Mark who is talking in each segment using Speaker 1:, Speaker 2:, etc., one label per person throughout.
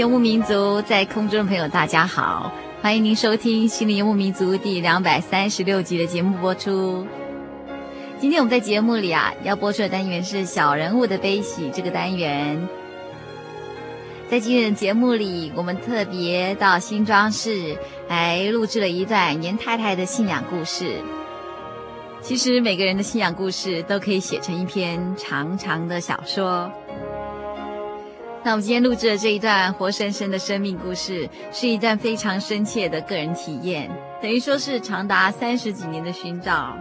Speaker 1: 游牧民族在空中的朋友，大家好，欢迎您收听《心灵游牧民族》第两百三十六集的节目播出。今天我们在节目里啊，要播出的单元是“小人物的悲喜”这个单元。在今日的节目里，我们特别到新庄市来录制了一段严太太的信仰故事。其实每个人的信仰故事都可以写成一篇长长的小说。那我们今天录制的这一段活生生的生命故事，是一段非常深切的个人体验，等于说是长达三十几年的寻找，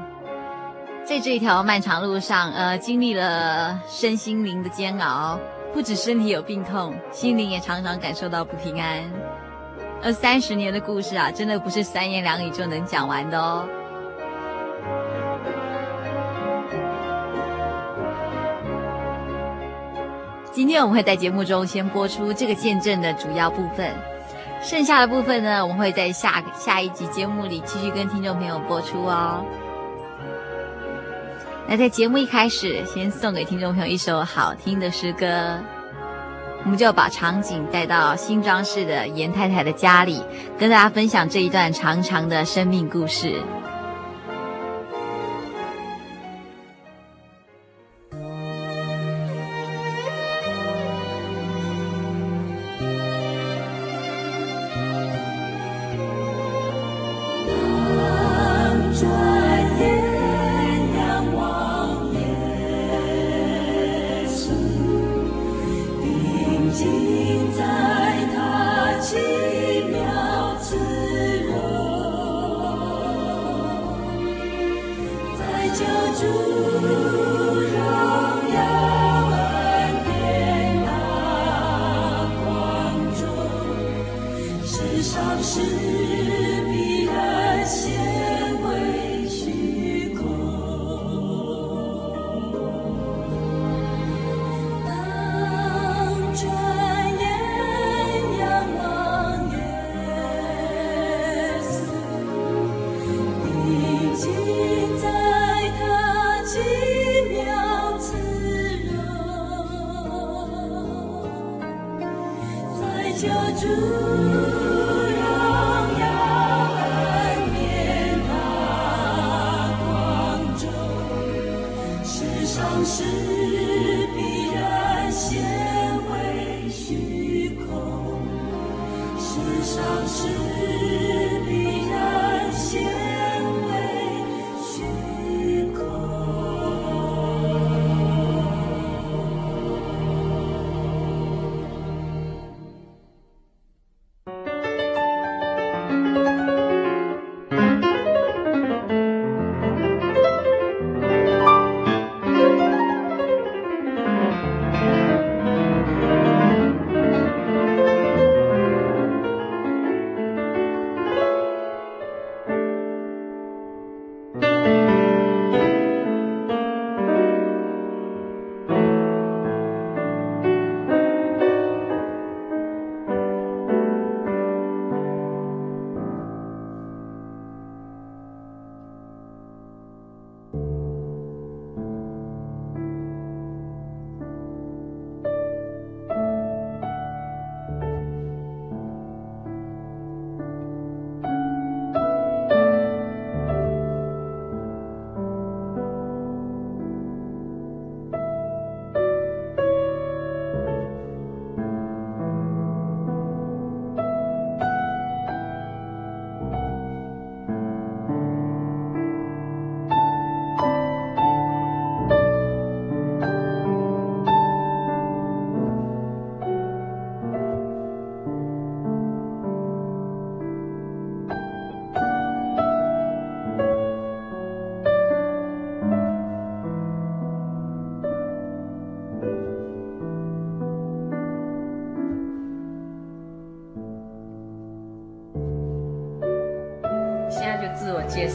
Speaker 1: 在这一条漫长路上，呃，经历了身心灵的煎熬，不止身体有病痛，心灵也常常感受到不平安。而三十年的故事啊，真的不是三言两语就能讲完的哦。今天我们会在节目中先播出这个见证的主要部分，剩下的部分呢，我们会在下下一集节目里继续跟听众朋友播出哦。那在节目一开始，先送给听众朋友一首好听的诗歌，我们就把场景带到新装饰的严太太的家里，跟大家分享这一段长长的生命故事。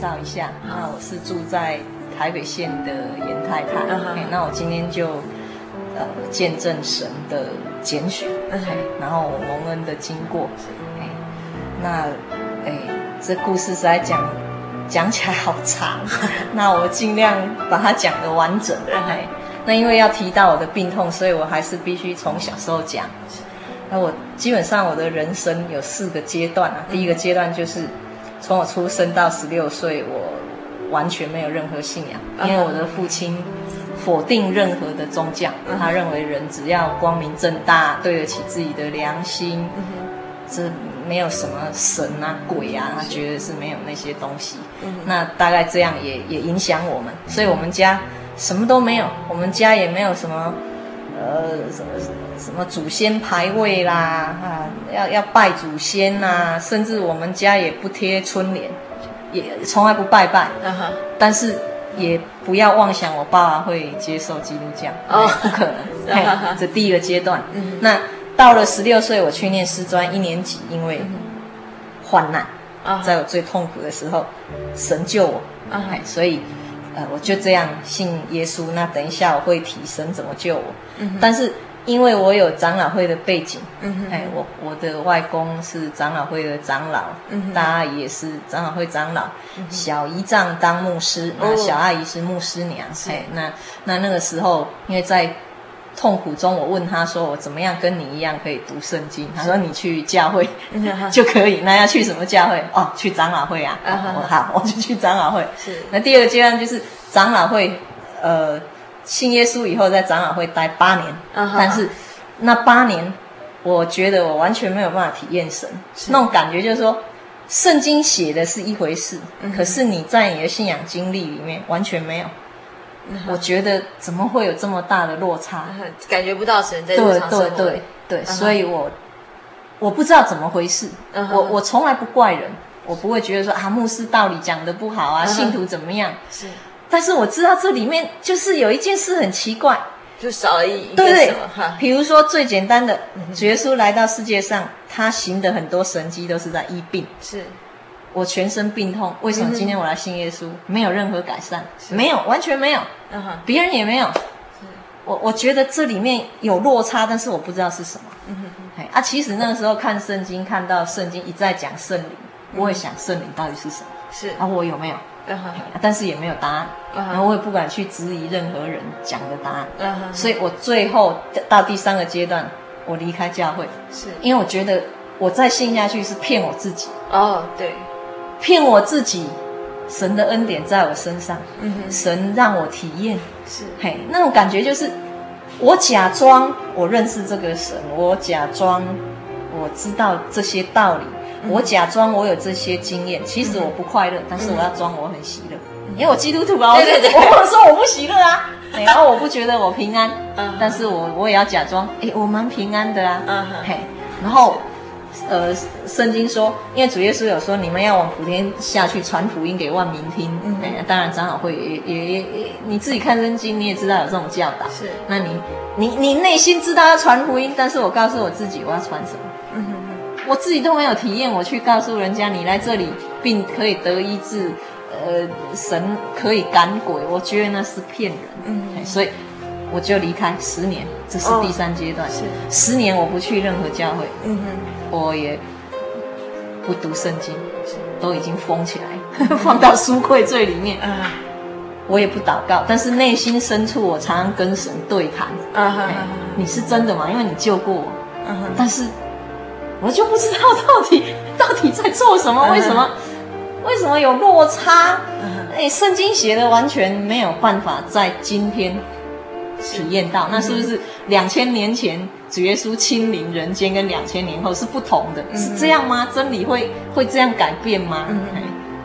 Speaker 2: 绍一下，那我是住在台北县的严太太，那我今天就呃见证神的拣选，然后我蒙恩的经过，那哎这故事实在讲讲起来好长，那我尽量把它讲得完整，那因为要提到我的病痛，所以我还是必须从小时候讲。那我基本上我的人生有四个阶段啊。第一个阶段就是从我出生到十六岁，我完全没有任何信仰，因为我的父亲否定任何的宗教，他认为人只要光明正大，对得起自己的良心，这没有什么神啊鬼啊，他觉得是没有那些东西。那大概这样也也影响我们，所以我们家什么都没有，我们家也没有什么。呃，什么什么祖先牌位啦，啊，要要拜祖先呐、啊，甚至我们家也不贴春联，也从来不拜拜。Uh. 但是也不要妄想我爸爸会接受基督教，oh. 不可能。Uh. 这第一个阶段。Uh. 那到了十六岁，我去念师专一年级，因为患难，uh 在我最痛苦的时候，神救我。Uh huh. 所以。呃，我就这样信耶稣。那等一下我会提神怎么救我。嗯、但是因为我有长老会的背景，嗯哎，我我的外公是长老会的长老，嗯、大阿姨也是长老会长老，嗯、小姨丈当牧师，那、哦、小阿姨是牧师娘。是哎，那那那个时候，因为在。痛苦中，我问他说：“我怎么样跟你一样可以读圣经？”他说：“你去教会 就可以。”那要去什么教会？哦，去长老会啊！我好，我就去长老会。是。那第二个阶段就是长老会，呃，信耶稣以后在长老会待八年。但是那八年，我觉得我完全没有办法体验神那种感觉，就是说，圣经写的是一回事，可是你在你的信仰经历里面完全没有。我觉得怎么会有这么大的落差？
Speaker 1: 感觉不到神在日常生活。
Speaker 2: 对对对对，所以我我不知道怎么回事。我我从来不怪人，我不会觉得说啊，牧师道理讲的不好啊，信徒怎么样？是。但是我知道这里面就是有一件事很奇怪，
Speaker 1: 就少了一
Speaker 2: 对对。比如说最简单的，主耶稣来到世界上，他行的很多神迹都是在医病。是。我全身病痛，为什么今天我来信耶稣？没有任何改善，没有，完全没有，别人也没有。我我觉得这里面有落差，但是我不知道是什么。嗯哼，啊，其实那个时候看圣经，看到圣经一再讲圣灵，我也想圣灵到底是什么？是啊，我有没有？但是也没有答案。然后我也不敢去质疑任何人讲的答案。所以我最后到第三个阶段，我离开教会，是因为我觉得我再信下去是骗我自己。哦，对。骗我自己，神的恩典在我身上，嗯、哼。神让我体验，是。嘿，那种感觉就是，我假装我认识这个神，我假装我知道这些道理，嗯、我假装我有这些经验，其实我不快乐，嗯、但是我要装我很喜乐，因为我基督徒啊，对对对，我不能说我不喜乐啊，然后我不觉得我平安，嗯、但是我我也要假装，哎，我蛮平安的啊，嗯、哼。嘿，然后。呃，圣经说，因为主耶稣有说，你们要往普天下去传福音给万民听。嗯，当然长老会也也也，你自己看圣经，你也知道有这种教导。是，那你你你内心知道要传福音，但是我告诉我自己，我要传什么？嗯哼哼，我自己都没有体验，我去告诉人家，你来这里并可以得医治，呃，神可以赶鬼，我觉得那是骗人。嗯，所以。我就离开十年，这是第三阶段。是十年，我不去任何教会。嗯哼，我也不读圣经，都已经封起来，放到书柜最里面。嗯，我也不祷告，但是内心深处，我常常跟神对谈。嗯哼，你是真的吗？因为你救过我。嗯哼，但是我就不知道到底到底在做什么？为什么？为什么有落差？哎，圣经写的完全没有办法在今天。体验到那是不是两千年前主耶稣亲临人间，跟两千年后是不同的，是这样吗？真理会会这样改变吗？嗯，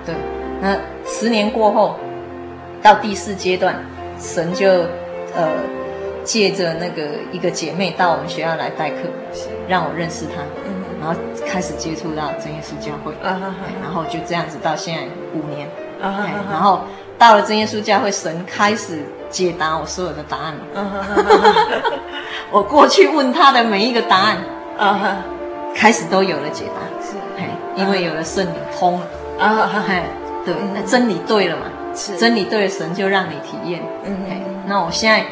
Speaker 2: 对。那十年过后，到第四阶段，神就呃借着那个一个姐妹到我们学校来代课，让我认识她，然后开始接触到真耶稣教会，然后就这样子到现在五年，然后到了真耶稣教会，神开始。解答我所有的答案了。我过去问他的每一个答案，开始都有了解答。是，因为有了圣灵通了。啊，嘿对，那真理对了嘛？是真理对了，神就让你体验。嗯，那我现在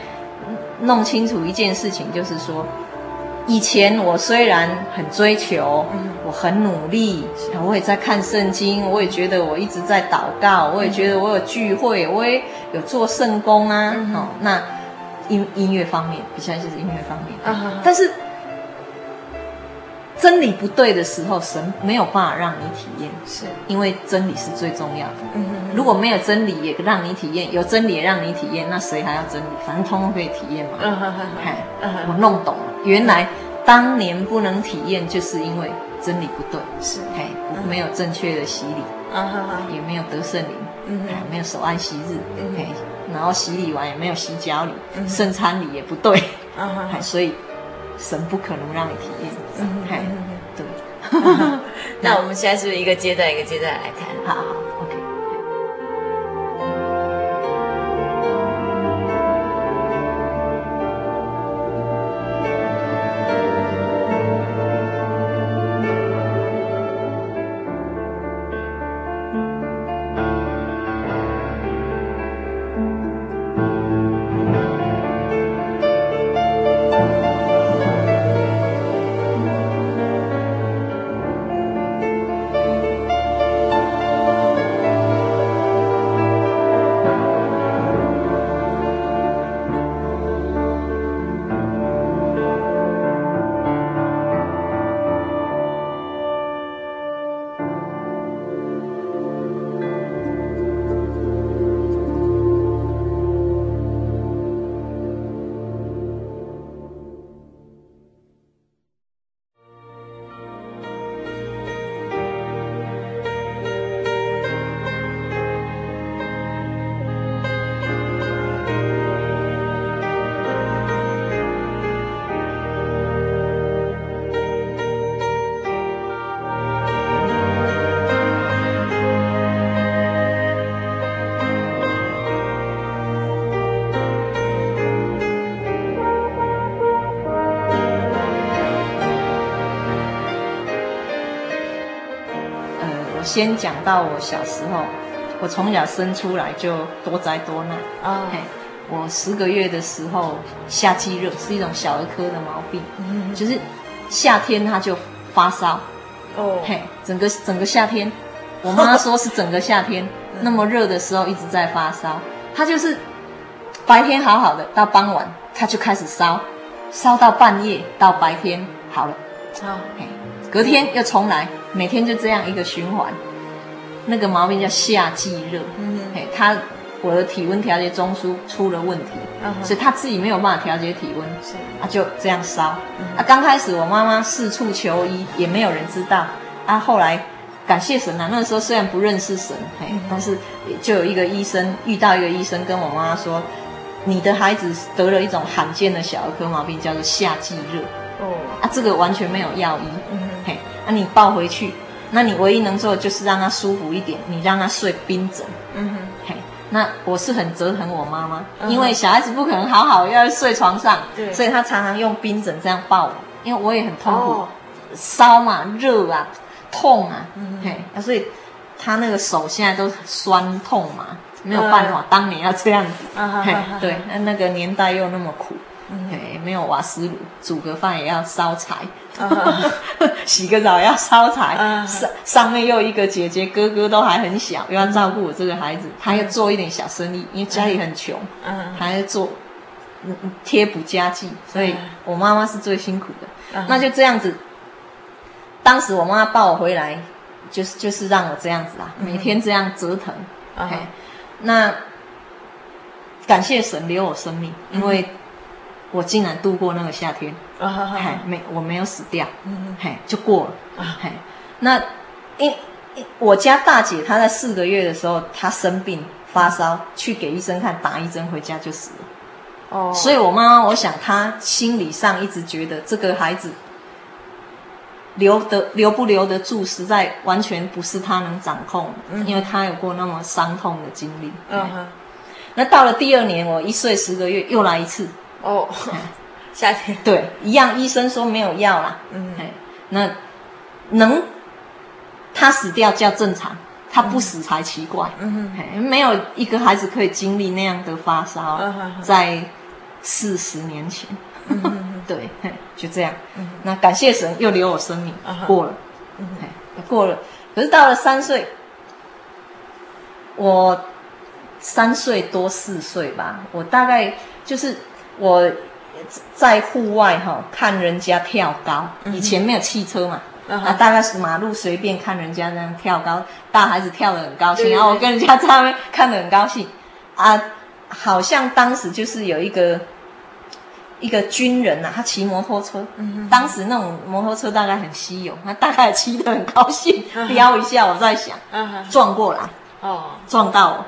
Speaker 2: 弄清楚一件事情，就是说，以前我虽然很追求，我很努力，我也在看圣经，我也觉得我一直在祷告，我也觉得我有聚会，我也有做圣工啊。哦，那音音乐方面，比较就是音乐方面，但是。真理不对的时候，神没有办法让你体验，是。因为真理是最重要的。嗯如果没有真理也让你体验，有真理也让你体验，那谁还要真理？反正通通可以体验嘛。嗯哼哼，我弄懂了，原来当年不能体验，就是因为真理不对，是。嘿，没有正确的洗礼，嗯哼哼，也没有得圣灵，嗯哼，没有守安息日，嘿，然后洗礼完也没有洗脚礼，圣餐礼也不对，嗯哼，所以。神不可能让你体验，嗯，对。
Speaker 1: 那我们现在是不是一个阶段一个阶段来看？
Speaker 2: 好好。先讲到我小时候，我从小生出来就多灾多难。啊。嘿，我十个月的时候夏季热是一种小儿科的毛病，嗯，就是夏天他就发烧。哦，嘿，整个整个夏天，我妈说是整个夏天那么热的时候一直在发烧，他就是白天好好的，到傍晚他就开始烧，烧到半夜到白天好了，哦，嘿，隔天又重来，每天就这样一个循环。那个毛病叫夏季热，嗯哼，嘿，他我的体温调节中枢出了问题，嗯、所以他自己没有办法调节体温，是，啊就这样烧，嗯、啊刚开始我妈妈四处求医，也没有人知道，啊后来感谢神啊，那个时候虽然不认识神，嘿，嗯、但是就有一个医生遇到一个医生跟我妈妈说，你的孩子得了一种罕见的小儿科毛病，叫做夏季热，哦，啊这个完全没有药医，嗯哼，嘿，啊你抱回去。那你唯一能做的就是让他舒服一点，你让他睡冰枕。嗯哼，嘿，那我是很折腾我妈妈，嗯、因为小孩子不可能好好要睡床上，对，所以他常常用冰枕这样抱我，因为我也很痛苦，烧、哦、嘛，热啊，痛啊，嗯、哼嘿，所以他那个手现在都酸痛嘛，没有办法，当年要这样子，啊、嘿，对，那那个年代又那么苦。对，没有瓦斯炉，煮个饭也要烧柴，uh. 洗个澡也要烧柴。Uh. 上上面又一个姐姐哥哥都还很小，又要照顾我这个孩子，他要做一点小生意，因为家里很穷，还要做贴补家计，所以我妈妈是最辛苦的。Uh. 那就这样子，当时我妈妈抱我回来，就是就是让我这样子啊，每天这样折腾。Uh huh. 那感谢神留我生命，因为。我竟然度过那个夏天，嘿，没，我没有死掉，嘿，就过了，嘿。那因我家大姐她在四个月的时候，她生病发烧，去给医生看，打一针回家就死了。哦，所以我妈妈，我想她心理上一直觉得这个孩子留得留不留得住，实在完全不是她能掌控，因为她有过那么伤痛的经历。嗯哼。那到了第二年，我一岁十个月又来一次。哦，夏天对，一样，医生说没有药啦。嗯，那能他死掉叫正常，他不死才奇怪。嗯哼，没有一个孩子可以经历那样的发烧，在四十年前。对，就这样。那感谢神又留我生命过了。嗯，过了。可是到了三岁，我三岁多四岁吧，我大概就是我在户外哈看人家跳高，以前没有汽车嘛。啊，大概是马路随便看人家那样跳高，大孩子跳得很高兴，然后我跟人家在那边看得很高兴。啊，好像当时就是有一个一个军人呐、啊，他骑摩托车，嗯、当时那种摩托车大概很稀有，他大概骑得很高兴，飙 一下，我在想，撞过来，哦，撞到我，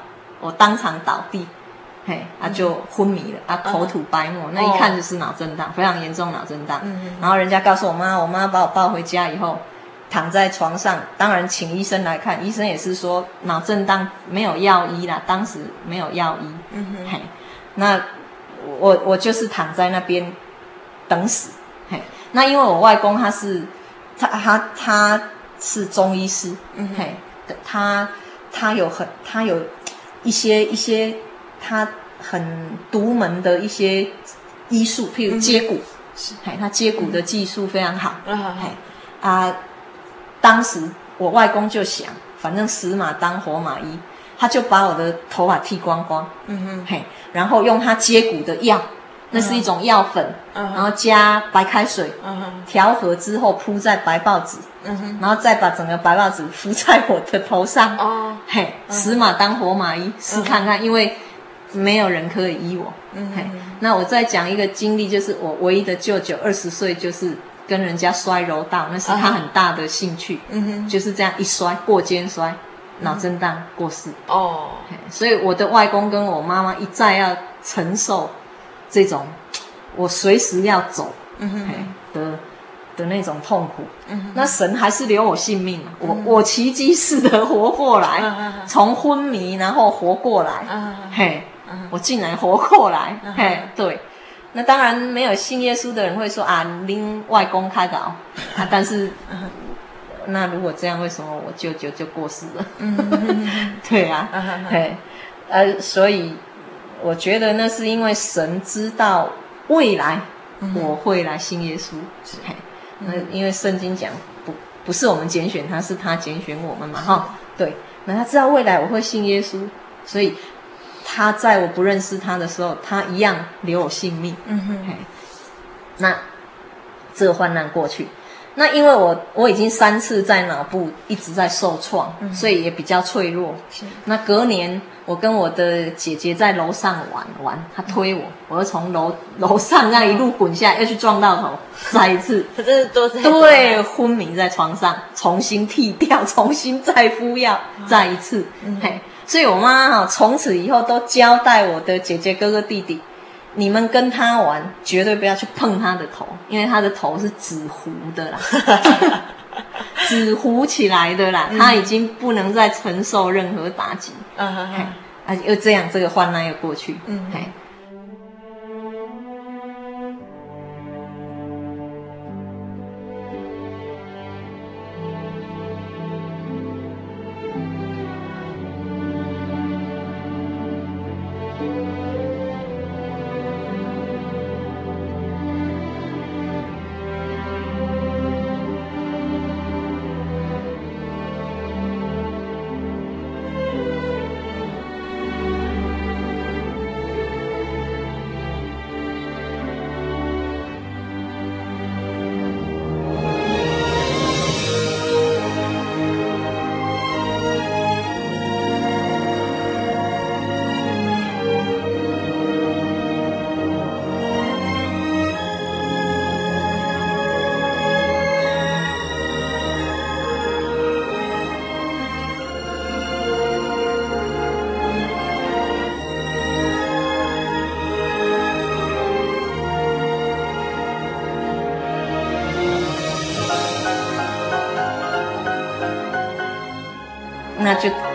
Speaker 2: 我当场倒地。嘿，啊，就昏迷了，啊，口吐白沫，那一看就是脑震荡，非常严重脑震荡。然后人家告诉我妈，我妈把我抱回家以后，躺在床上，当然请医生来看，医生也是说脑震荡没有药医啦，当时没有药医。嗯哼，嘿，那我我就是躺在那边等死。嘿，那因为我外公他是他他他是中医师，嗯嘿，他他有很他有一些一些。他很独门的一些医术，譬如接骨，是，嘿，他接骨的技术非常好，嘿，啊，当时我外公就想，反正死马当活马医，他就把我的头发剃光光，嗯哼，嘿，然后用他接骨的药，那是一种药粉，然后加白开水，嗯。哼，调和之后铺在白报纸，嗯哼，然后再把整个白报纸敷在我的头上，哦，嘿，死马当活马医，试看看，因为。没有人可以医我，那我再讲一个经历，就是我唯一的舅舅二十岁，就是跟人家摔柔道，那是他很大的兴趣，嗯哼，就是这样一摔过肩摔，脑震荡过世，哦，所以我的外公跟我妈妈一再要承受这种我随时要走，的的那种痛苦，嗯，那神还是留我性命，我我奇迹似的活过来，从昏迷然后活过来，嘿。我竟然活过来，嘿，对，那当然没有信耶稣的人会说啊，拎外公开搞 啊，但是，那如果这样，为什么我舅舅就过世了？对啊，嘿，呃，所以我觉得那是因为神知道未来我会来信耶稣，嘿，那因为圣经讲不不是我们拣选他，是他拣选我们嘛，哈，对，那他知道未来我会信耶稣，所以。他在我不认识他的时候，他一样留我性命。嗯哼，那这个患难过去，那因为我我已经三次在脑部一直在受创，嗯、所以也比较脆弱。是。那隔年我跟我的姐姐在楼上玩玩，她推我，我又从楼楼上那一路滚下来，又去撞到头，再一次，
Speaker 1: 可是多次
Speaker 2: 对，昏迷在床上，重新剃掉，重新再敷药，再一次，嗯、嘿。所以我妈哈从此以后都交代我的姐姐哥哥弟弟，你们跟他玩绝对不要去碰他的头，因为他的头是纸糊的啦，纸糊起来的啦，他已经不能再承受任何打击。啊，又这样，这个患难又过去。嗯，嘿。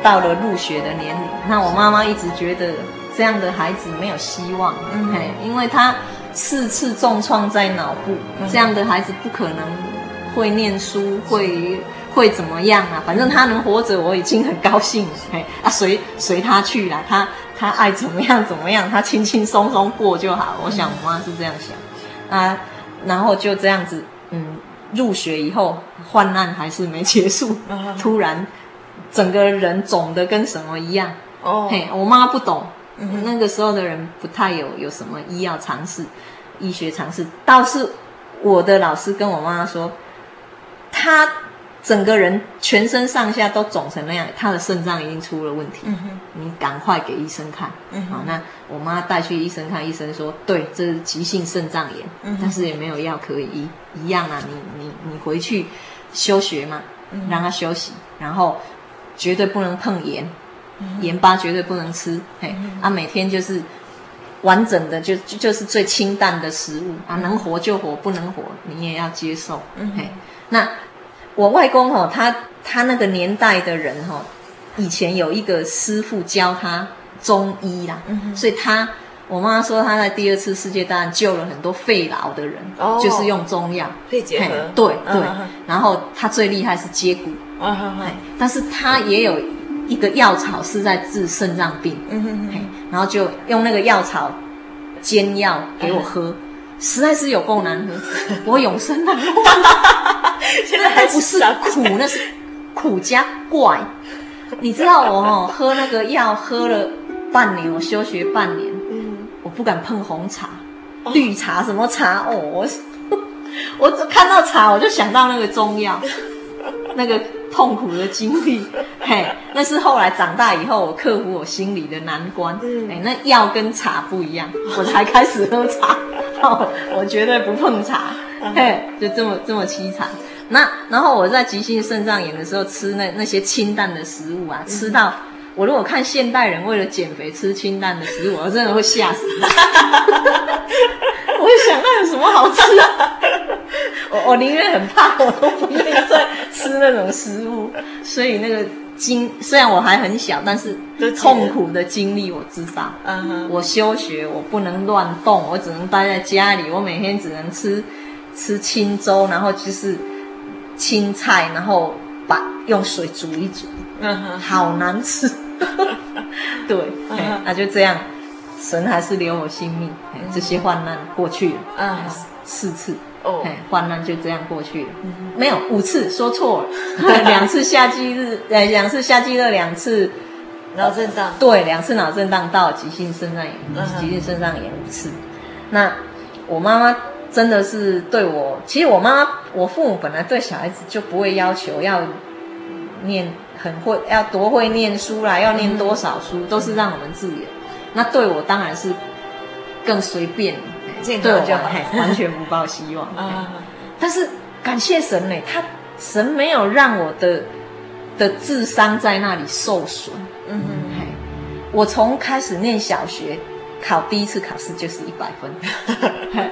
Speaker 2: 到了入学的年龄，那我妈妈一直觉得这样的孩子没有希望，嗯嘿，因为他四次重创在脑部，嗯、这样的孩子不可能会念书，会会怎么样啊？反正他能活着，我已经很高兴了。哎，啊，随随他去啦，他他爱怎么样怎么样，他轻轻松松过就好。我想我妈是这样想啊，然后就这样子，嗯，入学以后患难还是没结束，突然整个人肿的跟什么一样。哦，嘿，我妈不懂，那个时候的人不太有有什么医药常识、医学常识，倒是我的老师跟我妈妈说，她。整个人全身上下都肿成那样，他的肾脏已经出了问题。嗯哼，你赶快给医生看。嗯，好，那我妈带去医生看，医生说对，这是急性肾脏炎，嗯，但是也没有药可以医，一样啊，你你你回去休学嘛，让他休息，然后绝对不能碰盐，盐巴绝对不能吃，嘿，嗯。哼，啊，每天就是完整的就就就是最清淡的食物啊，能活就活，不能活你也要接受。嗯。哼，嘿，那。我外公哦，他他那个年代的人哦，以前有一个师傅教他中医啦，所以他我妈妈说他在第二次世界大战救了很多肺痨的人，哦、就是用中药。
Speaker 1: 肺结核，
Speaker 2: 对对，然后他最厉害是接骨，嗯、哼但是他也有一个药草是在治肾脏病，嗯、哼哼。然后就用那个药草煎药给我喝。嗯实在是有够难喝，我永生难忘。现在还不是苦，那是苦加怪。你知道我哦，喝那个药喝了半年，我休学半年，嗯，我不敢碰红茶、绿茶什么茶哦，我 我只看到茶我就想到那个中药，那个痛苦的经历。嘿，那是后来长大以后我克服我心里的难关。嗯，哎，那药跟茶不一样，我才开始喝茶。我绝对不碰茶，嘿，就这么这么凄惨。那然后我在急性肾脏炎的时候吃那那些清淡的食物啊，吃到我如果看现代人为了减肥吃清淡的食物，我真的会吓死。我会想那有什么好吃啊？我我宁愿很胖，我都不愿意再吃那种食物。所以那个。经虽然我还很小，但是痛苦的经历我知道。嗯哼，我休学，我不能乱动，我只能待在家里。我每天只能吃吃清粥，然后就是青菜，然后把用水煮一煮。嗯哼，好难吃。对，那、嗯啊、就这样，神还是留我性命。这些患难过去了。嗯，四次。哦，患难就这样过去了，没有五次，说错了，两次夏季日，呃，两次夏季热，两次
Speaker 1: 脑震荡，
Speaker 2: 对，两次脑震荡到急性肾脏炎，急性肾脏炎五次。那我妈妈真的是对我，其实我妈妈，我父母本来对小孩子就不会要求要念很会，要多会念书啦，要念多少书，都是让我们自由。那对我当然是更随便。对我就好，完全不抱希望。啊但是感谢神呢，他神没有让我的的智商在那里受损。嗯哼，我从开始念小学，考第一次考试就是一百分。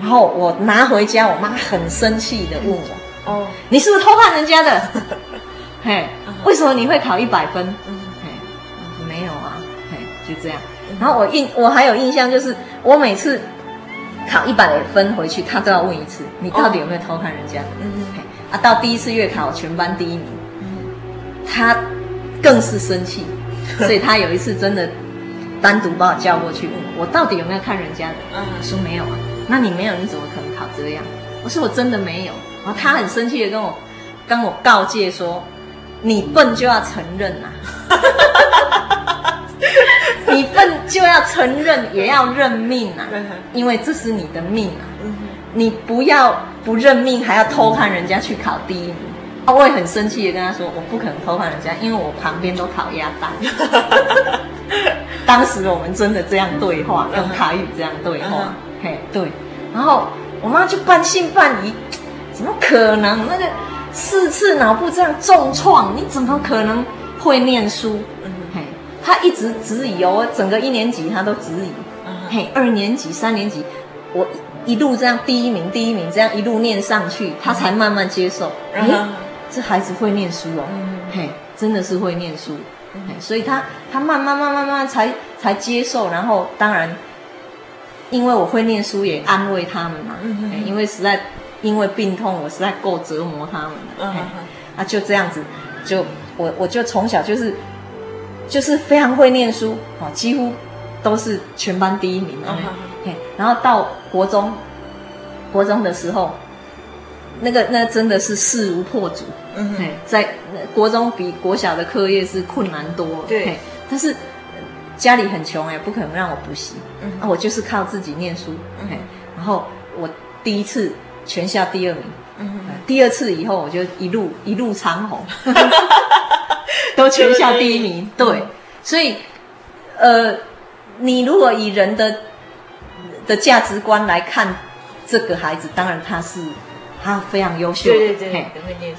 Speaker 2: 然后我拿回家，我妈很生气的问我：“哦，你是不是偷看人家的？嘿，为什么你会考一百分？”嗯，嘿，没有啊，嘿，就这样。然后我印，我还有印象，就是我每次。考一百分回去，他都要问一次，你到底有没有偷看人家的？嗯嗯。啊，到第一次月考，全班第一名，他更是生气，所以他有一次真的单独把我叫过去，问我到底有没有看人家的？嗯，说没有啊。那你没有，你怎么可能考这样？我说我真的没有。然后他很生气的跟我跟我告诫说：“你笨就要承认呐。”你笨就要承认，也要认命啊！因为这是你的命啊！你不要不认命，还要偷看人家去考第一名。我也很生气的跟他说：“我不可能偷看人家，因为我旁边都考鸭蛋。”当时我们真的这样对话，用台语这样对话。嘿，对。然后我妈就半信半疑：“怎么可能？那个四次脑部这样重创，你怎么可能会念书？”他一直质疑哦，整个一年级他都质疑。嘿，二年级、三年级，我一路这样第一名、第一名这样一路念上去，他才慢慢接受。哎，这孩子会念书哦，嘿，真的是会念书。嘿，所以他他慢慢、慢慢、慢慢才才接受。然后当然，因为我会念书，也安慰他们嘛。因为实在因为病痛，我实在够折磨他们了。
Speaker 3: 啊，就这样子，就我我就从小就是就是非常会念书啊，几乎都是全班第一名啊。嘿，然后到国中，国中的时候，那个那真的是势如破竹。嗯哼，在国中比国小的课业是困难多。对，但是家里很穷哎，不可能让我补习。嗯，啊，我就是靠自己念书。嗯，然后我第一次全校第二名。嗯，第二次以后我就一路一路长虹，都全校第一名。对，所以呃，你如果以人的的价值观来看这个孩子，当然他是他非常优秀，
Speaker 4: 对对对，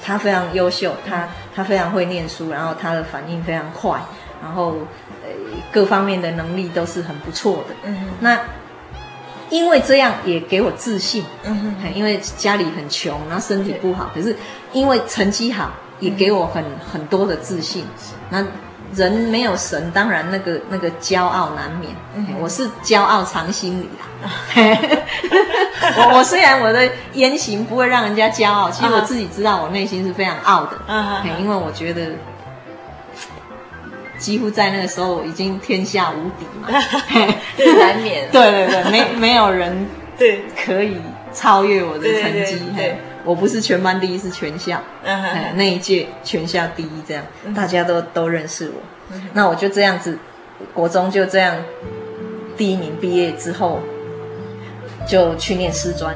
Speaker 3: 他非常优秀，他他非常会念书，然后他的反应非常快，然后呃各方面的能力都是很不错的。嗯哼，那因为这样也给我自信。嗯哼，因为家里很穷，然后身体不好，可是因为成绩好，也给我很很多的自信。那。人没有神，当然那个那个骄傲难免。嗯、我是骄傲藏心里啦。我我虽然我的言行不会让人家骄傲，其实我自己知道我内心是非常傲的。嗯、因为我觉得几乎在那个时候已经天下无敌嘛，
Speaker 4: 这难免。
Speaker 3: 对对对，没没有人对可以超越我的成绩。对对对对我不是全班第一，是全校，嗯、哼哼那一届全校第一，这样、嗯、大家都都认识我。嗯、那我就这样子，国中就这样第一名毕业之后，就去念师专。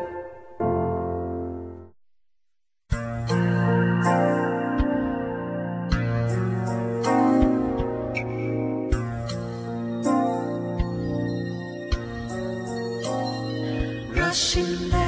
Speaker 5: 我醒了。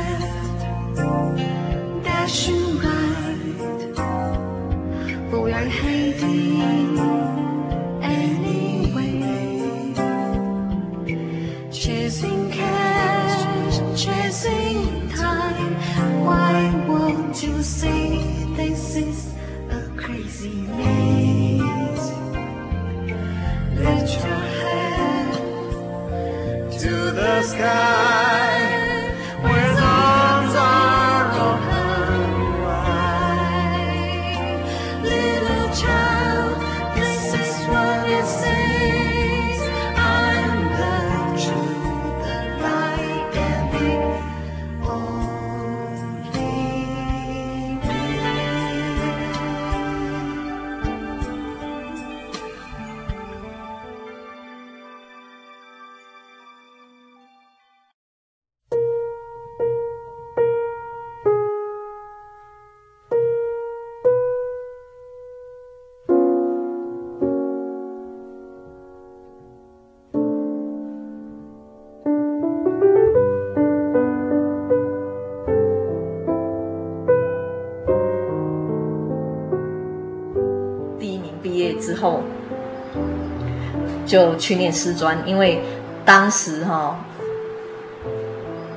Speaker 2: 就去念师专，因为当时哈、哦、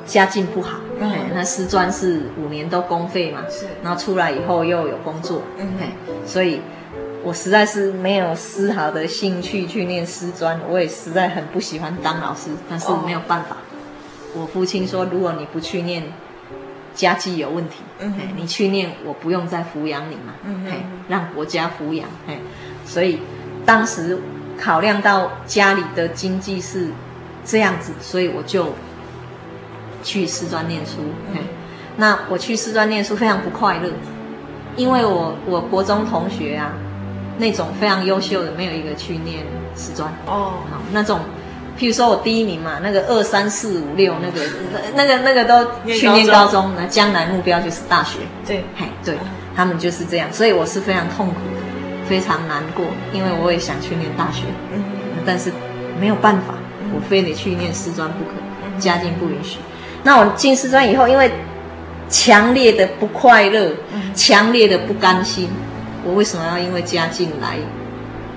Speaker 2: 家境不好，嗯，那师专是五年都公费嘛，是，然后出来以后又有工作，嗯，所以我实在是没有丝毫的兴趣去念师专，我也实在很不喜欢当老师，但是没有办法。哦、我父亲说，如果你不去念，家计有问题，嗯，你去念，我不用再抚养你嘛，嗯，让国家抚养，所以当时。考量到家里的经济是这样子，所以我就去师专念书。嗯、那我去师专念书非常不快乐，因为我我国中同学啊，那种非常优秀的，没有一个去念师专。哦，好，那种，譬如说我第一名嘛，那个二三四五六那个 那个那个都去念高中，那将来目标就是大学。对，嘿，对，他们就是这样，所以我是非常痛苦的。非常难过，因为我也想去念大学，嗯，但是没有办法，我非得去念师专不可，家境不允许。那我进师专以后，因为强烈的不快乐，强烈的不甘心，我为什么要因为家境来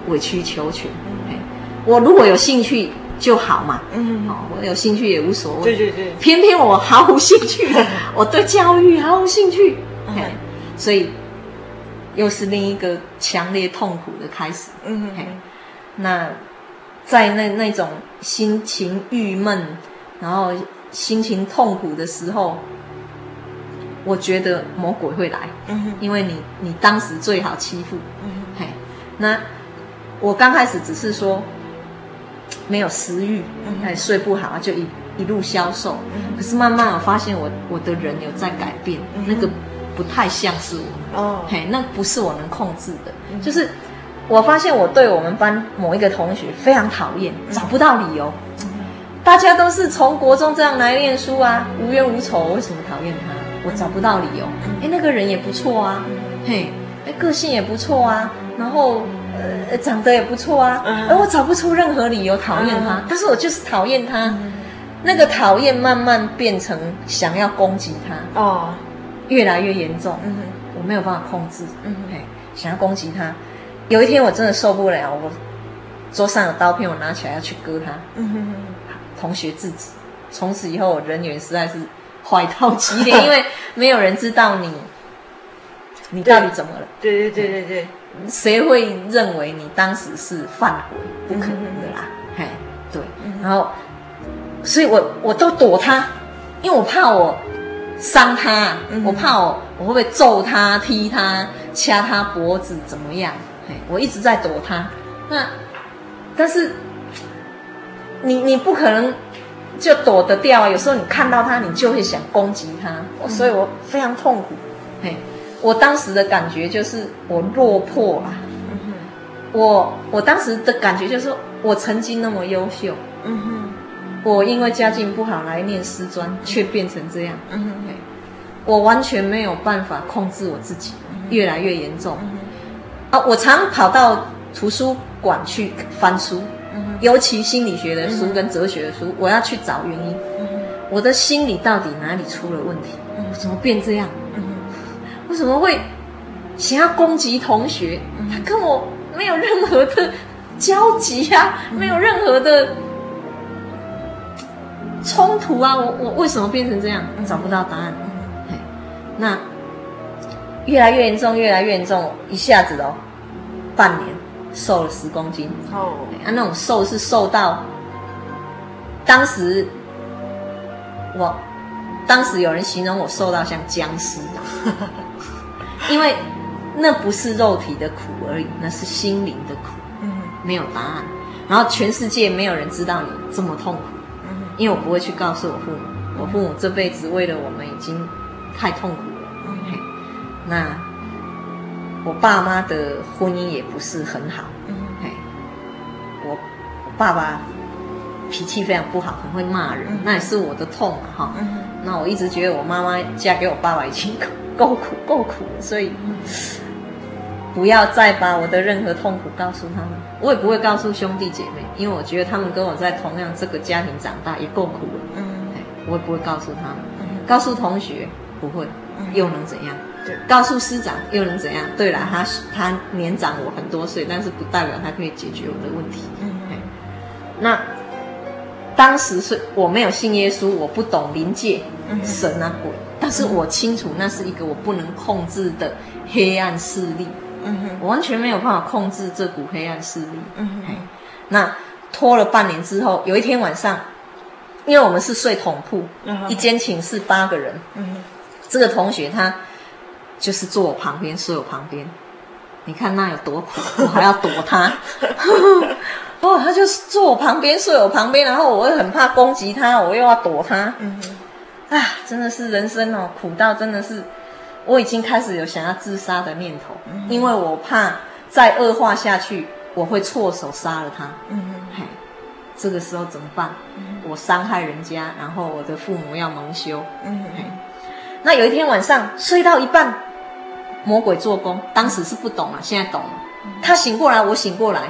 Speaker 2: 委曲求全？我如果有兴趣就好嘛，嗯，好，我有兴趣也无所谓，对对对，偏偏我毫无兴趣，我对教育毫无兴趣，所以。又是另一个强烈痛苦的开始。嗯哼，那在那那种心情郁闷，然后心情痛苦的时候，我觉得魔鬼会来。嗯哼，因为你你当时最好欺负。嗯哼，嘿，那我刚开始只是说没有食欲，还睡不好，就一一路消瘦。可是慢慢我发现我我的人有在改变，那个。不太像是我。哦，嘿，那不是我能控制的。嗯、就是我发现我对我们班某一个同学非常讨厌，找不到理由。嗯、大家都是从国中这样来念书啊，无冤无仇，为什么讨厌他？我找不到理由。哎，那个人也不错啊，嘿，哎，个性也不错啊，然后。呃，长得也不错啊，而我找不出任何理由讨厌他，但是我就是讨厌他，那个讨厌慢慢变成想要攻击他哦，越来越严重，嗯，我没有办法控制，嗯，嘿，想要攻击他，有一天我真的受不了，我桌上有刀片，我拿起来要去割他，嗯哼，同学制止，从此以后我人缘实在是坏到极点，因为没有人知道你，你到底怎么了？
Speaker 4: 对对对对对。
Speaker 2: 谁会认为你当时是犯鬼？不可能的啦！嘿，对，然后，所以我我都躲他，因为我怕我伤他，我怕我我会不会揍他、踢他、掐他脖子怎么样？嘿，我一直在躲他。那，但是你你不可能就躲得掉啊！有时候你看到他，你就会想攻击他，所以我非常痛苦。嘿。我当时的感觉就是我落魄了，嗯哼，我我当时的感觉就是我曾经那么优秀，嗯哼，我因为家境不好来念师专，却变成这样，我完全没有办法控制我自己，越来越严重，啊，我常跑到图书馆去翻书，尤其心理学的书跟哲学的书，我要去找原因，我的心理到底哪里出了问题？怎么变这样？为什么会想要攻击同学？他跟我没有任何的交集呀，没有任何的冲突啊！我我为什么变成这样？找不到答案。那越来越严重，越来越严重，一下子哦，半年瘦了十公斤。哦，啊，那种瘦是瘦到当时我当时有人形容我瘦到像僵尸。因为那不是肉体的苦而已，那是心灵的苦。嗯，没有答案，然后全世界没有人知道你这么痛苦。嗯，因为我不会去告诉我父母，我父母这辈子为了我们已经太痛苦了。嗯，那我爸妈的婚姻也不是很好。我我爸爸脾气非常不好，很会骂人，那也是我的痛啊！哈，那我一直觉得我妈妈嫁给我爸爸已经够。够苦，够苦了，所以不要再把我的任何痛苦告诉他们。我也不会告诉兄弟姐妹，因为我觉得他们跟我在同样这个家庭长大，也够苦了。嗯，我也不会告诉他们。嗯，告诉同学不会，又能怎样？对，告诉师长又能怎样？对了，他他年长我很多岁，但是不代表他可以解决我的问题。嗯，那当时是我没有信耶稣，我不懂灵界、神啊鬼。但是我清楚，那是一个我不能控制的黑暗势力。嗯哼，我完全没有办法控制这股黑暗势力。嗯哼，那拖了半年之后，有一天晚上，因为我们是睡同铺，嗯，一间寝室八个人。嗯哼，这个同学他就是坐我旁边，睡我旁边。你看那有多苦，我还要躲他。哦，他就是坐我旁边，睡我旁边，然后我又很怕攻击他，我又要躲他。嗯哼。啊，真的是人生哦，苦到真的是，我已经开始有想要自杀的念头，嗯、因为我怕再恶化下去，我会错手杀了他。嗯哼，嘿，这个时候怎么办？嗯、我伤害人家，然后我的父母要蒙羞。嗯那有一天晚上睡到一半，魔鬼做工，当时是不懂了，现在懂了。嗯、他醒过来，我醒过来，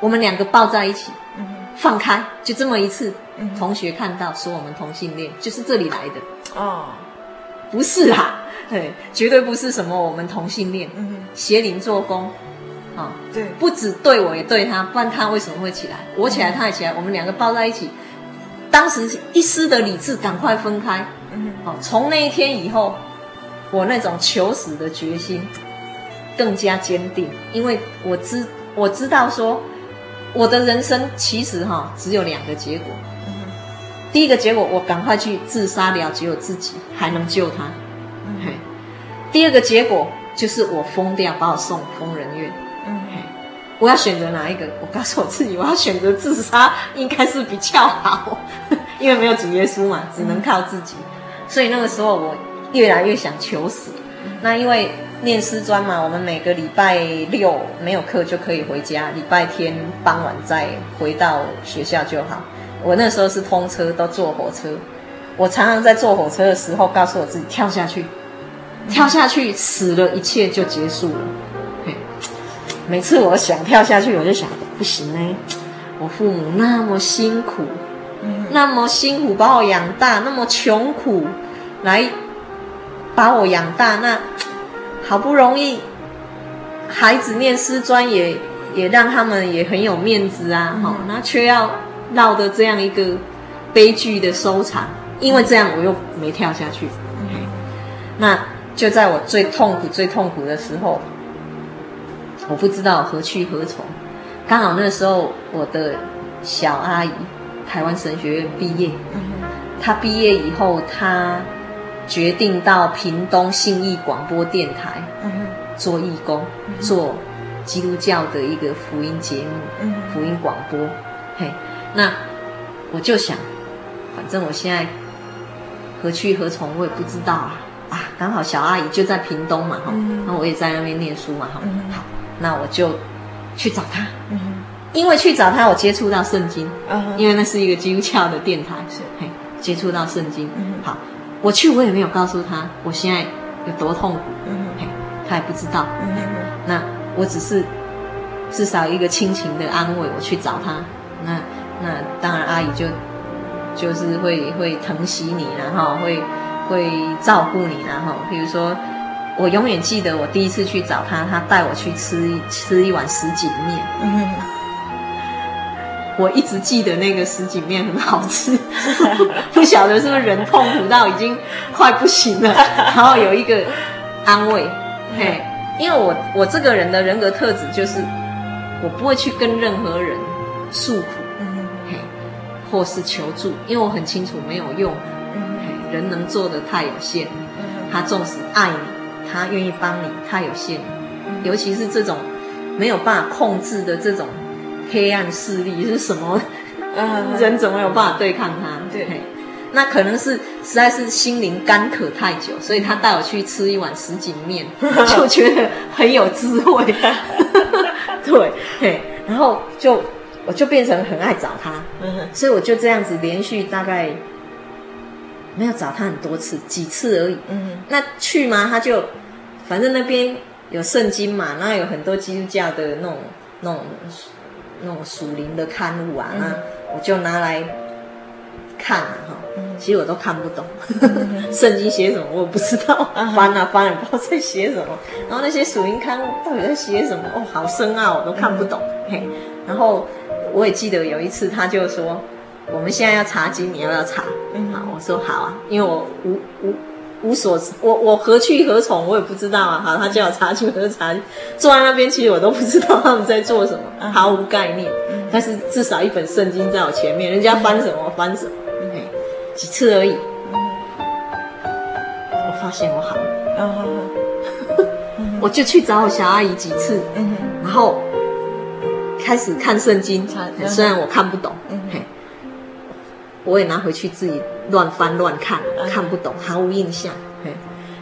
Speaker 2: 我们两个抱在一起。嗯放开，就这么一次。同学看到说我们同性恋，就是这里来的哦，不是啦，对，绝对不是什么我们同性恋。嗯邪灵做工，啊，对，不止对我也对他，不然他为什么会起来？我起来，他也起来，我们两个抱在一起。当时一丝的理智，赶快分开。嗯，好，从那一天以后，我那种求死的决心更加坚定，因为我知我知道说。我的人生其实哈只有两个结果，第一个结果我赶快去自杀了只有自己，还能救他。第二个结果就是我疯掉，把我送疯人院。我要选择哪一个？我告诉我自己，我要选择自杀，应该是比较好，因为没有主耶稣嘛，只能靠自己。嗯、所以那个时候我越来越想求死，那因为念师专嘛，我们每个礼拜六没有课就可以回家，礼拜天傍晚再回到学校就好。我那时候是通车，都坐火车。我常常在坐火车的时候，告诉我自己跳下去，跳下去死了，一切就结束了。每次我想跳下去，我就想不行呢。我父母那么辛苦，那么辛苦把我养大，那么穷苦来把我养大，那好不容易孩子念师专也也让他们也很有面子啊，好，那却要。闹的这样一个悲剧的收场，因为这样我又没跳下去。嗯、那就在我最痛苦、最痛苦的时候，我不知道何去何从。刚好那时候我的小阿姨台湾神学院毕业，嗯、她毕业以后，她决定到屏东信义广播电台做义工，嗯、做基督教的一个福音节目、嗯、福音广播。嘿。那我就想，反正我现在何去何从，我也不知道啊。啊！刚好小阿姨就在屏东嘛，哈、嗯，那我也在那边念书嘛，哈、嗯，好，那我就去找她。嗯，因为去找她，我接触到圣经，嗯，因为那是一个基督教的电台，是，嘿，接触到圣经，嗯，好，我去，我也没有告诉她我现在有多痛苦，她也不知道，嗯，那我只是至少一个亲情的安慰，我去找她，那。当然，阿姨就就是会会疼惜你，然后会会照顾你，然后比如说，我永远记得我第一次去找他，他带我去吃吃一碗什锦面。嗯，我一直记得那个什锦面很好吃，不晓得是不是人痛苦到已经快不行了，然后有一个安慰。嘿，因为我我这个人的人格特质就是，我不会去跟任何人诉苦。或是求助，因为我很清楚没有用，人能做的太有限。他纵使爱你，他愿意帮你，太有限。尤其是这种没有办法控制的这种黑暗势力是什么？人怎么有办法对抗他？对，那可能是实在是心灵干渴太久，所以他带我去吃一碗什锦面，就觉得很有滋味。对，嘿，然后就。我就变成很爱找他，所以我就这样子连续大概没有找他很多次，几次而已。那去嘛，他就反正那边有圣经嘛，然后有很多基督教的那种、那种、那种属灵的刊物啊，那我就拿来看啊，哈。其实我都看不懂，圣经写什么我也不知道，翻啊翻啊，不知道在写什么。然后那些属灵刊物到底在写什么？哦，好深奥，我都看不懂。嘿，然后。我也记得有一次，他就说：“我们现在要查经，你要不要查？”嗯，好，我说好啊，因为我无无无所，我我何去何从，我也不知道啊。好，他叫我查经，我就查。坐在那边，其实我都不知道他们在做什么，嗯、毫无概念。嗯、但是至少一本圣经在我前面，人家翻什么我翻什么。嗯，几次而已。嗯，我发现我好了。嗯，我就去找我小阿姨几次。嗯，然后。开始看圣经，虽然我看不懂，嗯、嘿，我也拿回去自己乱翻乱看，看不懂，毫无印象。嘿，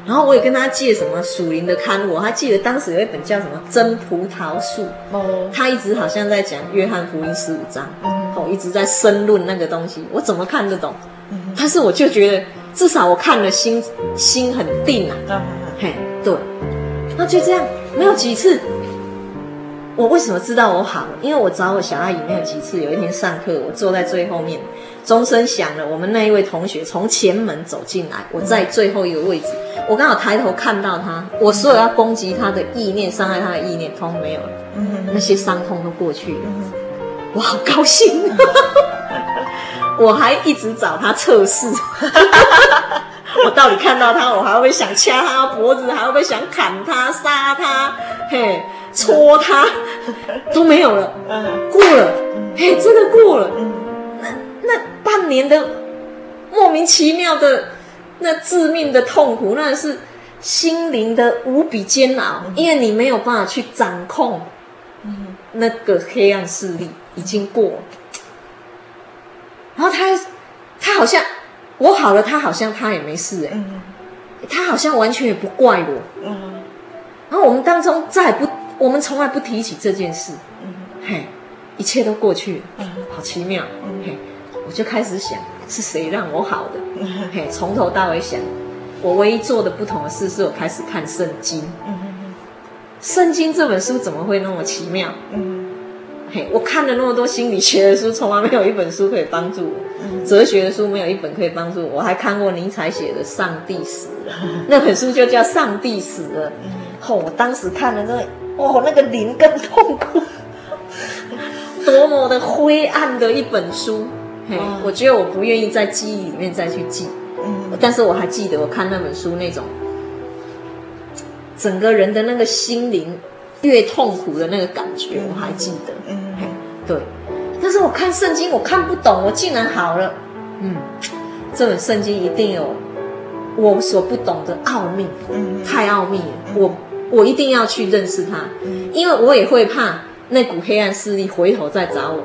Speaker 2: 然后我也跟他借什么属灵的刊物，我还记得当时有一本叫什么《真葡萄树》，哦，他一直好像在讲约翰福音十五章，哦，一直在申论那个东西，我怎么看得懂？但是我就觉得至少我看了心心很定啊，嘿，对，那就这样，没有几次。我为什么知道我好？因为我找我小阿姨没有几次。有一天上课，我坐在最后面，钟声响了，我们那一位同学从前门走进来，我在最后一个位置，我刚好抬头看到他，我所有要攻击他的意念、伤害他的意念，通通没有了，那些伤痛都过去了，我好高兴，我还一直找他测试，我到底看到他，我还会不会想掐他脖子，还会不会想砍他、杀他？嘿。戳他。都没有了，过了，嘿，真的过了。那那半年的莫名其妙的那致命的痛苦，那是心灵的无比煎熬，因为你没有办法去掌控那个黑暗势力，已经过了。然后他他好像我好了，他好像他也没事哎。他好像完全也不怪我。嗯，然后我们当中再也不，我们从来不提起这件事。嗯，嘿，一切都过去了。嗯，好奇妙。嗯，嘿，我就开始想，是谁让我好的？嗯，嘿，从头到尾想，我唯一做的不同的事是我开始看圣经。嗯，圣经这本书怎么会那么奇妙？嗯。嘿，我看了那么多心理学的书，从来没有一本书可以帮助我。嗯、哲学的书没有一本可以帮助我。我还看过尼采写的《上帝死了》，嗯、那本书就叫《上帝死了》。嗯、哦，我当时看了那个，哦，那个灵更痛苦，多么的灰暗的一本书。嘿，嗯、我觉得我不愿意在记忆里面再去记。嗯，但是我还记得我看那本书那种，整个人的那个心灵。越痛苦的那个感觉，我还记得。嗯，对。但是我看圣经，我看不懂，我竟然好了。嗯，这本圣经一定有我所不懂的奥秘。嗯，太奥秘了。我我一定要去认识他。嗯，因为我也会怕那股黑暗势力回头再找我。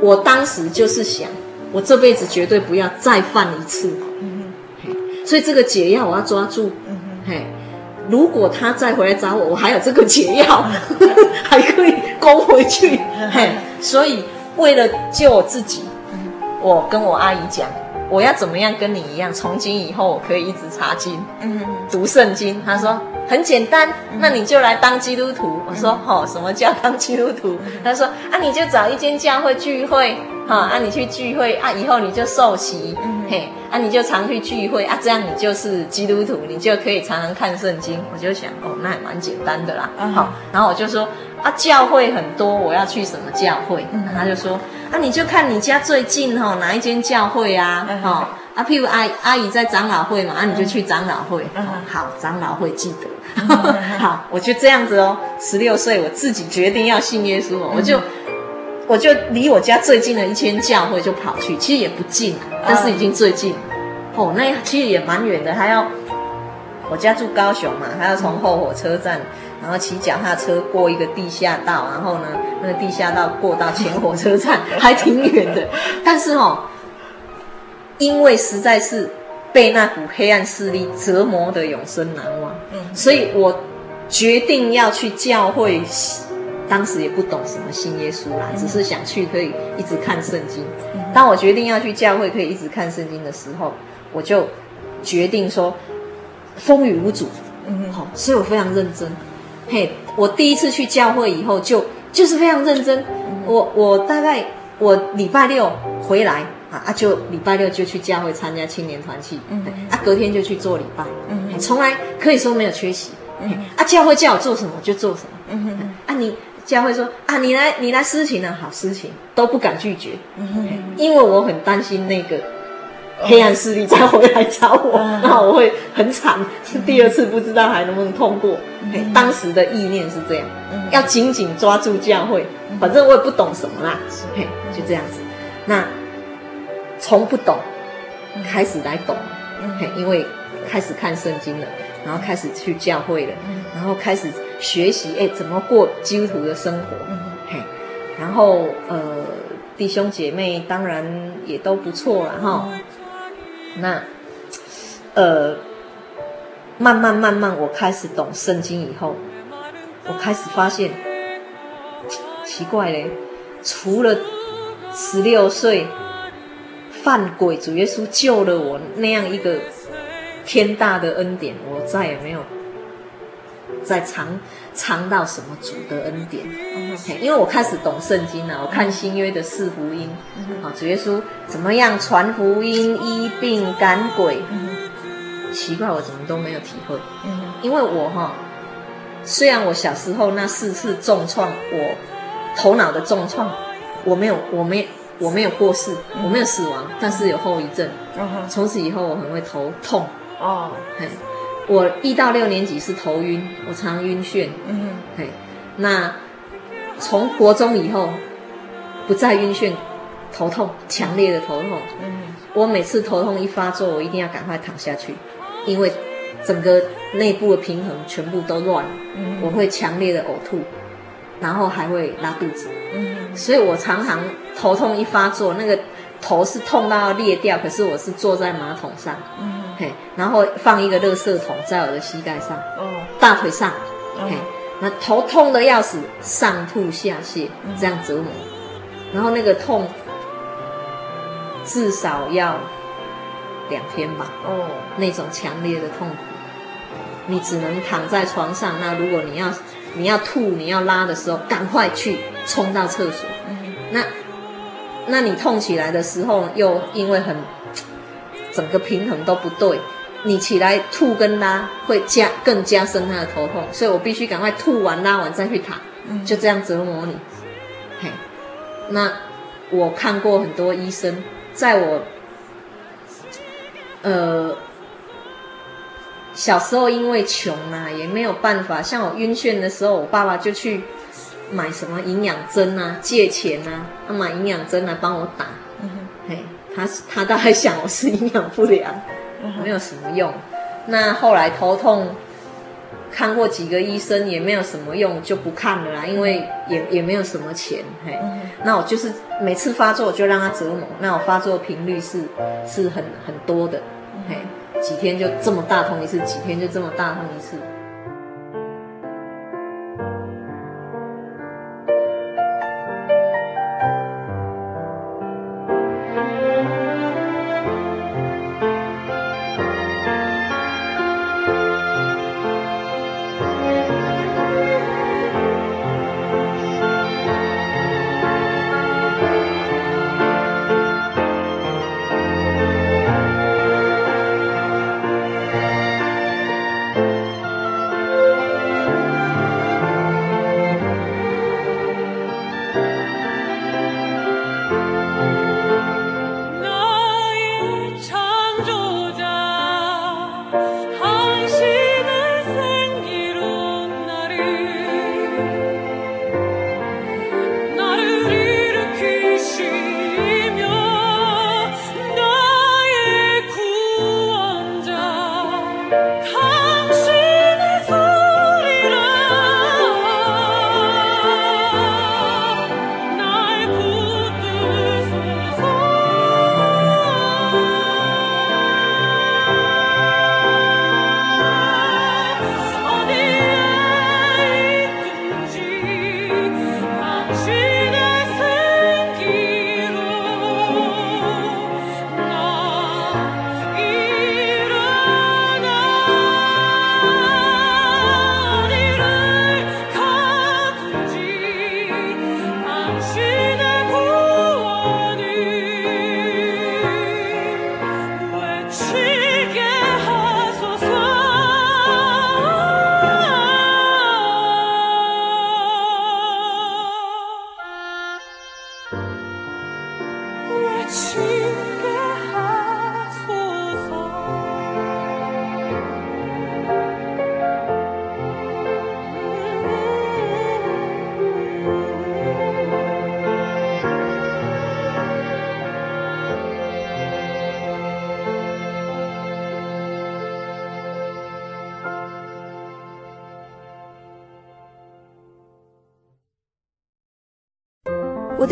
Speaker 2: 我当时就是想，我这辈子绝对不要再犯一次。所以这个解药我要抓住。嗯哼。嘿。如果他再回来找我，我还有这个解药，还可以勾回去。嘿，所以为了救我自己，我跟我阿姨讲，我要怎么样跟你一样，从今以后我可以一直查经，嗯读圣经。他说很简单，那你就来当基督徒。我说哦，什么叫当基督徒？他说啊，你就找一间教会聚会。啊，啊，你去聚会啊，以后你就受洗，嗯、嘿，啊，你就常去聚会啊，这样你就是基督徒，你就可以常常看圣经。我就想，哦，那也蛮简单的啦。嗯、好，然后我就说，啊，教会很多，我要去什么教会？嗯、他就说，啊，你就看你家最近哈、哦、哪一间教会啊？嗯、哦，啊，譬如阿阿姨在长老会嘛，啊，你就去长老会。嗯、好，长老会记得。嗯、好，我就这样子哦。十六岁，我自己决定要信耶稣，嗯、我就。我就离我家最近的一间教会就跑去，其实也不近，但是已经最近。哦，那其实也蛮远的，还要我家住高雄嘛，还要从后火车站，然后骑脚踏车过一个地下道，然后呢，那个地下道过到前火车站，还挺远的。但是哦，因为实在是被那股黑暗势力折磨的永生难忘，嗯所以我决定要去教会。当时也不懂什么信耶稣啦，只是想去可以一直看圣经。当我决定要去教会可以一直看圣经的时候，我就决定说风雨无阻。嗯，好，所以我非常认真。嘿，我第一次去教会以后就就是非常认真。我我大概我礼拜六回来啊啊，就礼拜六就去教会参加青年团契。嗯，啊，隔天就去做礼拜。嗯，从来可以说没有缺席。嗯，啊，教会叫我做什么就做什么。嗯，啊你。教会说啊，你来，你来私情呢，好私情都不敢拒绝，因为我很担心那个黑暗势力再回来找我，那我会很惨，第二次不知道还能不能通过。当时的意念是这样，要紧紧抓住教会，反正我也不懂什么啦，嘿，就这样子。那从不懂开始来懂，嘿，因为开始看圣经了，然后开始去教会了，然后开始。学习哎，怎么过基督徒的生活？嗯、嘿，然后呃，弟兄姐妹当然也都不错了哈。那呃，慢慢慢慢，我开始懂圣经以后，我开始发现奇怪嘞，除了十六岁犯鬼，主耶稣救了我那样一个天大的恩典，我再也没有。在尝尝到什么主的恩典？因为我开始懂圣经了，我看新约的四福音，啊，主耶稣怎么样传福音、医病、赶鬼？奇怪，我怎么都没有体会。因为我哈，虽然我小时候那四次重创，我头脑的重创，我没有，我没，我没有过世，我没有死亡，但是有后遗症。从此以后，我很会头痛。哦，我一到六年级是头晕，我常晕眩。嗯哼，嘿，那从国中以后不再晕眩，头痛，强烈的头痛。嗯，我每次头痛一发作，我一定要赶快躺下去，因为整个内部的平衡全部都乱。嗯，我会强烈的呕吐，然后还会拉肚子。嗯，所以我常常头痛一发作，那个头是痛到要裂掉，可是我是坐在马桶上，嗯，嘿，然后放一个垃圾桶在我的膝盖上，哦，大腿上，嘿，那头痛的要死，上吐下泻，这样折磨，然后那个痛至少要两天吧，哦，那种强烈的痛苦，你只能躺在床上。那如果你要你要吐你要拉的时候，赶快去冲到厕所，那。那你痛起来的时候，又因为很整个平衡都不对，你起来吐跟拉会加更加深他的头痛，所以我必须赶快吐完拉完再去躺，就这样折磨你。嘿，那我看过很多医生，在我呃小时候因为穷啊，也没有办法，像我晕眩的时候，我爸爸就去。买什么营养针啊？借钱啊？他买营养针来帮我打。他他大概想我是营养不良，嗯，没有什么用。那后来头痛，看过几个医生也没有什么用，就不看了啦。因为也也没有什么钱。嘿，嗯，那我就是每次发作就让他折磨。那我发作频率是是很很多的。嘿，几天就这么大痛一次，几天就这么大痛一次。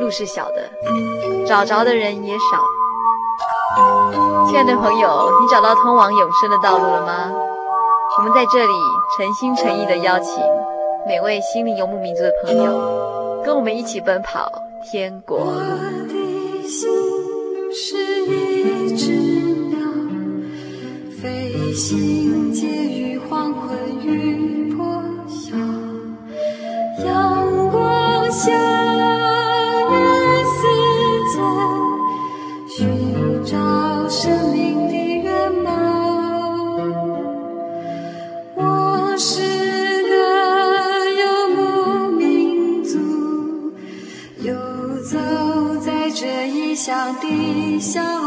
Speaker 1: 路是小的，找着的人也少。亲爱的朋友，你找到通往永生的道路了吗？我们在这里诚心诚意地邀请每位心灵游牧民族的朋友，跟我们一起奔跑天国。
Speaker 6: 我的心是一只鸟，飞行介于。黄昏与破晓，阳光下，
Speaker 7: 笑